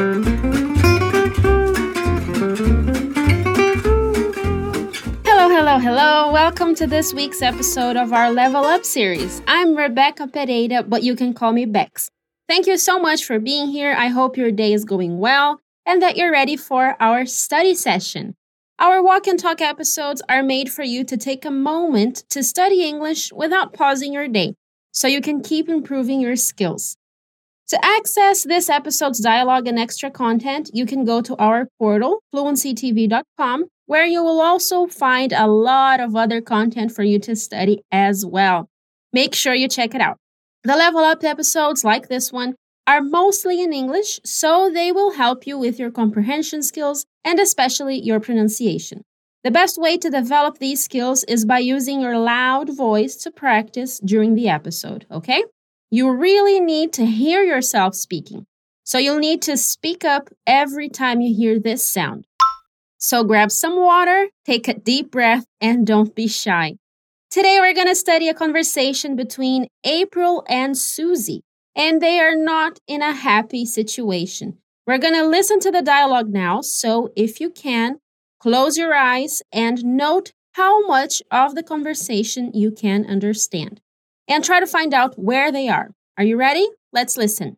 Hello, hello, hello. Welcome to this week's episode of our Level Up series. I'm Rebecca Pereira, but you can call me Bex. Thank you so much for being here. I hope your day is going well and that you're ready for our study session. Our walk and talk episodes are made for you to take a moment to study English without pausing your day so you can keep improving your skills. To access this episode's dialogue and extra content, you can go to our portal, fluencytv.com, where you will also find a lot of other content for you to study as well. Make sure you check it out. The level up episodes, like this one, are mostly in English, so they will help you with your comprehension skills and especially your pronunciation. The best way to develop these skills is by using your loud voice to practice during the episode, okay? You really need to hear yourself speaking. So you'll need to speak up every time you hear this sound. So grab some water, take a deep breath, and don't be shy. Today we're going to study a conversation between April and Susie, and they are not in a happy situation. We're going to listen to the dialogue now, so if you can, close your eyes and note how much of the conversation you can understand and try to find out where they are. Are you ready? Let's listen.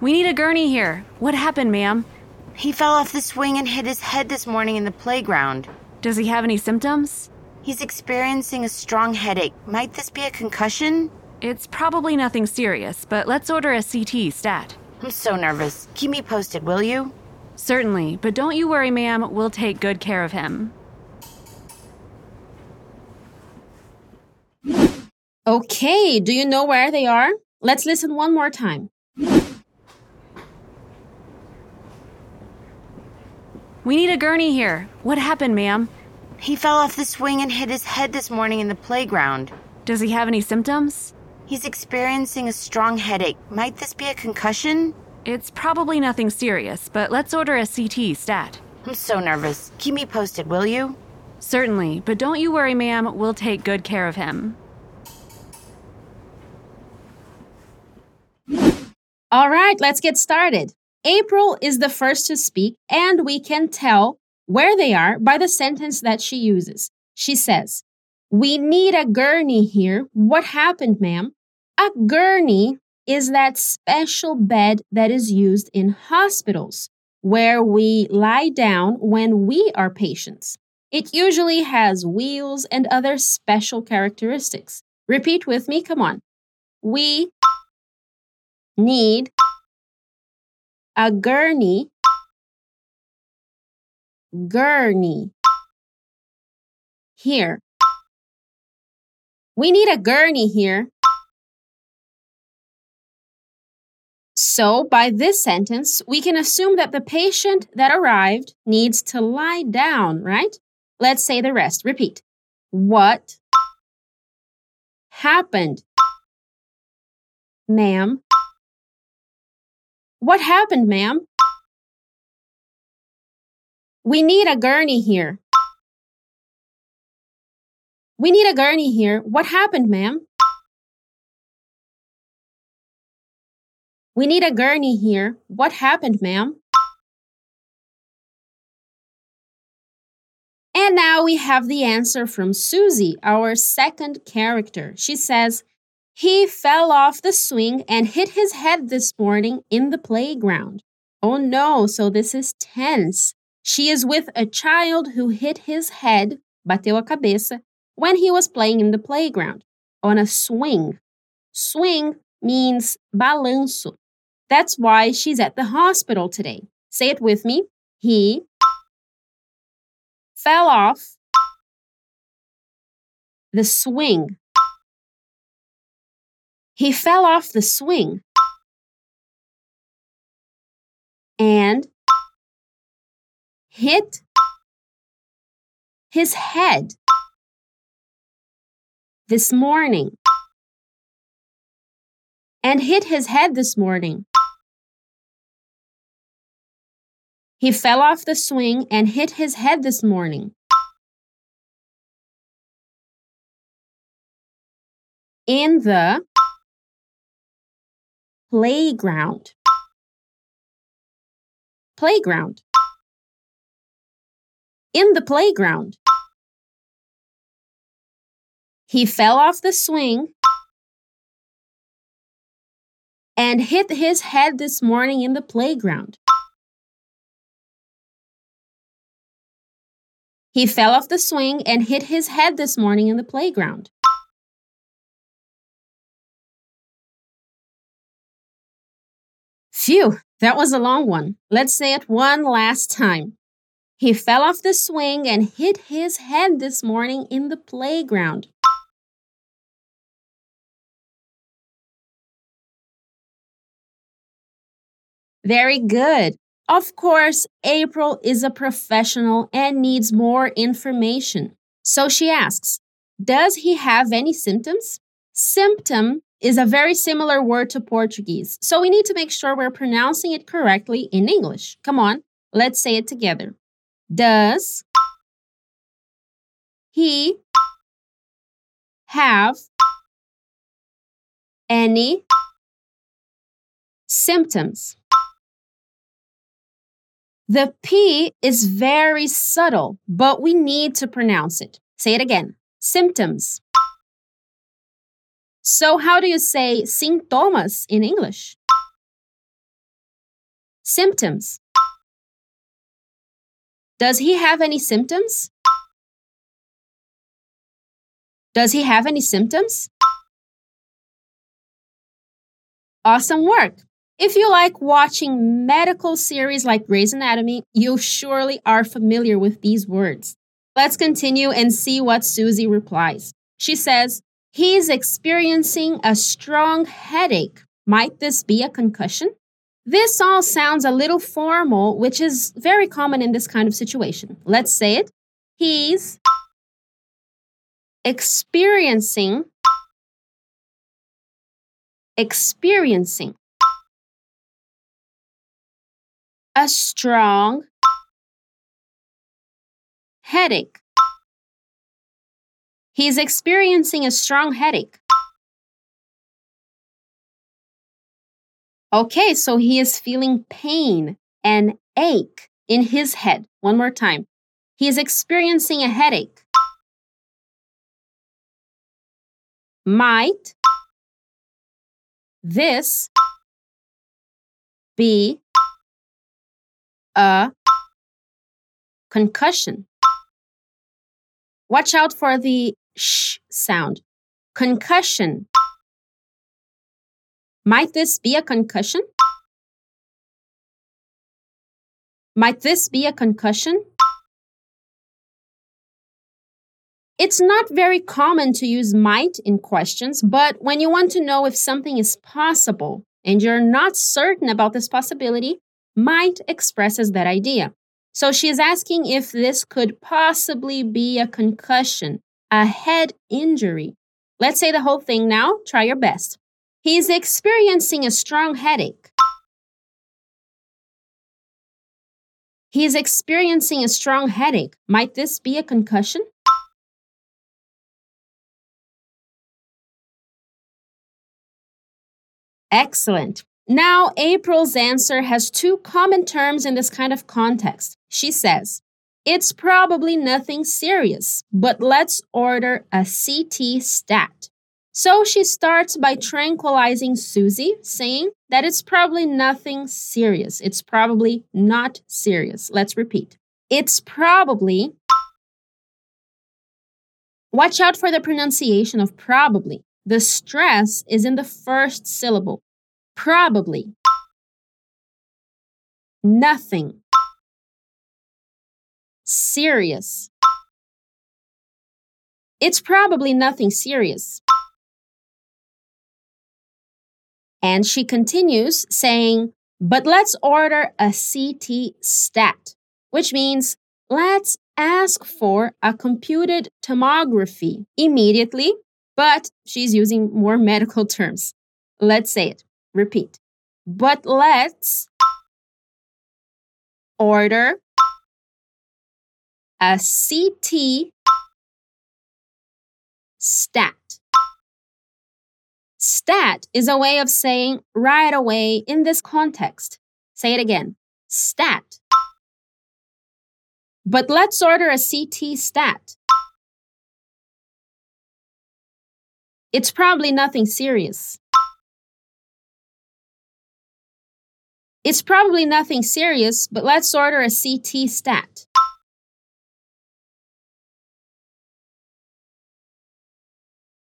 We need a gurney here. What happened, ma'am? He fell off the swing and hit his head this morning in the playground. Does he have any symptoms? He's experiencing a strong headache. Might this be a concussion? It's probably nothing serious, but let's order a CT stat. I'm so nervous. Keep me posted, will you? Certainly, but don't you worry, ma'am. We'll take good care of him. Okay, do you know where they are? Let's listen one more time. We need a gurney here. What happened, ma'am? He fell off the swing and hit his head this morning in the playground. Does he have any symptoms? He's experiencing a strong headache. Might this be a concussion? It's probably nothing serious, but let's order a CT stat. I'm so nervous. Keep me posted, will you? Certainly, but don't you worry, ma'am. We'll take good care of him. All right, let's get started. April is the first to speak, and we can tell where they are by the sentence that she uses. She says, We need a gurney here. What happened, ma'am? A gurney is that special bed that is used in hospitals where we lie down when we are patients. It usually has wheels and other special characteristics. Repeat with me, come on. We need a gurney. Gurney. Here. We need a gurney here. So, by this sentence, we can assume that the patient that arrived needs to lie down, right? Let's say the rest. Repeat. What happened? Ma'am. What happened, ma'am? We need a gurney here. We need a gurney here. What happened, ma'am? We need a gurney here. What happened, ma'am? And now we have the answer from Susie, our second character. She says, He fell off the swing and hit his head this morning in the playground. Oh no, so this is tense. She is with a child who hit his head, bateu a cabeça, when he was playing in the playground on a swing. Swing means balanço. That's why she's at the hospital today. Say it with me. He fell off the swing. He fell off the swing and hit his head this morning. And hit his head this morning. He fell off the swing and hit his head this morning. In the playground. Playground. In the playground. He fell off the swing and hit his head this morning in the playground. He fell off the swing and hit his head this morning in the playground. Phew, that was a long one. Let's say it one last time. He fell off the swing and hit his head this morning in the playground. Very good. Of course, April is a professional and needs more information. So she asks, Does he have any symptoms? Symptom is a very similar word to Portuguese, so we need to make sure we're pronouncing it correctly in English. Come on, let's say it together. Does he have any symptoms? The P is very subtle, but we need to pronounce it. Say it again. Symptoms. So, how do you say sintomas in English? Symptoms. Does he have any symptoms? Does he have any symptoms? Awesome work. If you like watching medical series like Grey's Anatomy, you surely are familiar with these words. Let's continue and see what Susie replies. She says, He's experiencing a strong headache. Might this be a concussion? This all sounds a little formal, which is very common in this kind of situation. Let's say it. He's experiencing experiencing a strong headache. He's experiencing a strong headache. Okay, so he is feeling pain and ache in his head. One more time. He is experiencing a headache. Might this be a concussion. Watch out for the sh sound. Concussion. Might this be a concussion? Might this be a concussion? It's not very common to use might in questions, but when you want to know if something is possible and you're not certain about this possibility, might expresses that idea. So she is asking if this could possibly be a concussion, a head injury. Let's say the whole thing now. Try your best. He's experiencing a strong headache. He's experiencing a strong headache. Might this be a concussion? Excellent. Now, April's answer has two common terms in this kind of context. She says, It's probably nothing serious, but let's order a CT stat. So she starts by tranquilizing Susie, saying that it's probably nothing serious. It's probably not serious. Let's repeat. It's probably. Watch out for the pronunciation of probably. The stress is in the first syllable. Probably. Nothing. Serious. It's probably nothing serious. And she continues saying, but let's order a CT stat, which means let's ask for a computed tomography immediately, but she's using more medical terms. Let's say it. Repeat. But let's order a CT stat. Stat is a way of saying right away in this context. Say it again. Stat. But let's order a CT stat. It's probably nothing serious. It's probably nothing serious, but let's order a CT stat.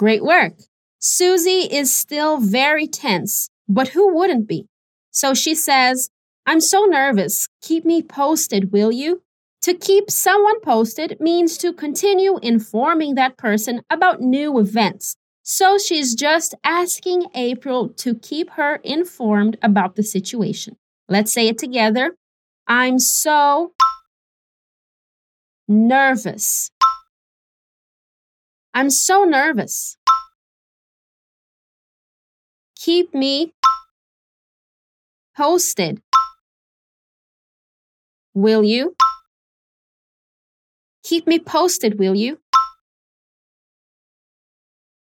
Great work. Susie is still very tense, but who wouldn't be? So she says, I'm so nervous. Keep me posted, will you? To keep someone posted means to continue informing that person about new events. So she's just asking April to keep her informed about the situation. Let's say it together. I'm so nervous. I'm so nervous. Keep me posted. Will you? Keep me posted, will you?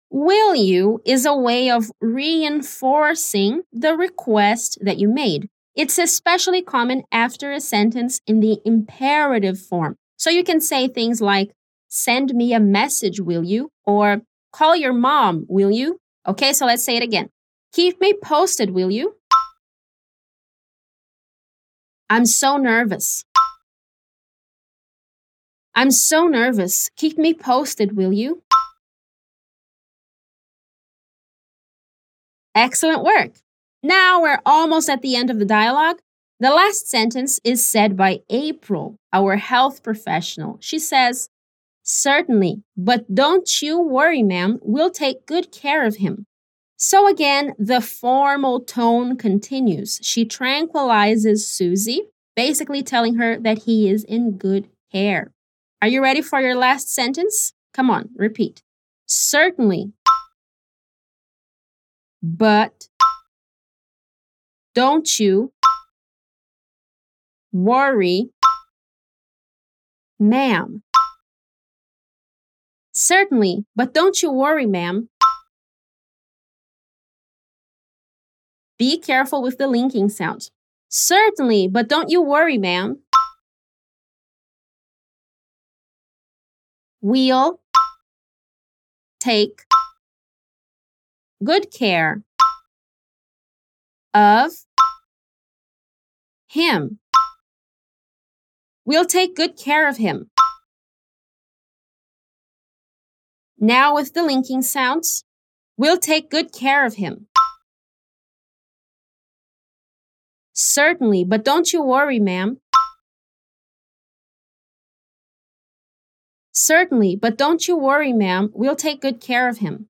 Will you is a way of reinforcing the request that you made. It's especially common after a sentence in the imperative form. So you can say things like, send me a message, will you? Or call your mom, will you? Okay, so let's say it again. Keep me posted, will you? I'm so nervous. I'm so nervous. Keep me posted, will you? Excellent work. Now we're almost at the end of the dialogue. The last sentence is said by April, our health professional. She says, Certainly, but don't you worry, ma'am. We'll take good care of him. So again, the formal tone continues. She tranquilizes Susie, basically telling her that he is in good care. Are you ready for your last sentence? Come on, repeat. Certainly. But don't you worry, ma'am. Certainly, but don't you worry, ma'am. Be careful with the linking sound. Certainly, but don't you worry, ma'am. We'll take good care of him. We'll take good care of him. Now, with the linking sounds, we'll take good care of him. Certainly, but don't you worry, ma'am. Certainly, but don't you worry, ma'am. We'll take good care of him.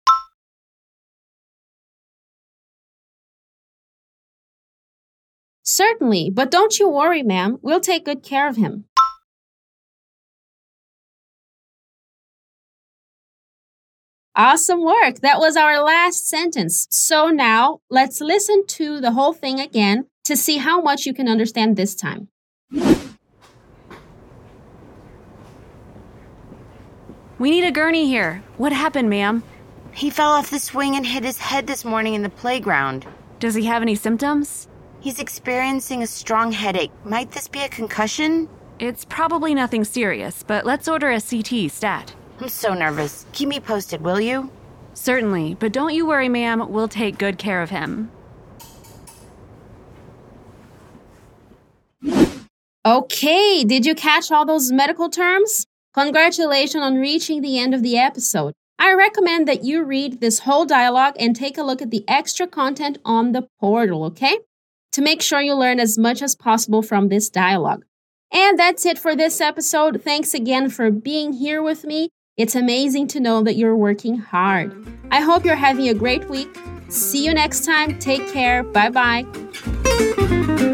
Certainly, but don't you worry, ma'am. We'll take good care of him. Awesome work. That was our last sentence. So now let's listen to the whole thing again to see how much you can understand this time. We need a gurney here. What happened, ma'am? He fell off the swing and hit his head this morning in the playground. Does he have any symptoms? He's experiencing a strong headache. Might this be a concussion? It's probably nothing serious, but let's order a CT stat. I'm so nervous. Keep me posted, will you? Certainly, but don't you worry, ma'am. We'll take good care of him. Okay, did you catch all those medical terms? Congratulations on reaching the end of the episode. I recommend that you read this whole dialogue and take a look at the extra content on the portal, okay? To make sure you learn as much as possible from this dialogue. And that's it for this episode. Thanks again for being here with me. It's amazing to know that you're working hard. I hope you're having a great week. See you next time. Take care. Bye bye.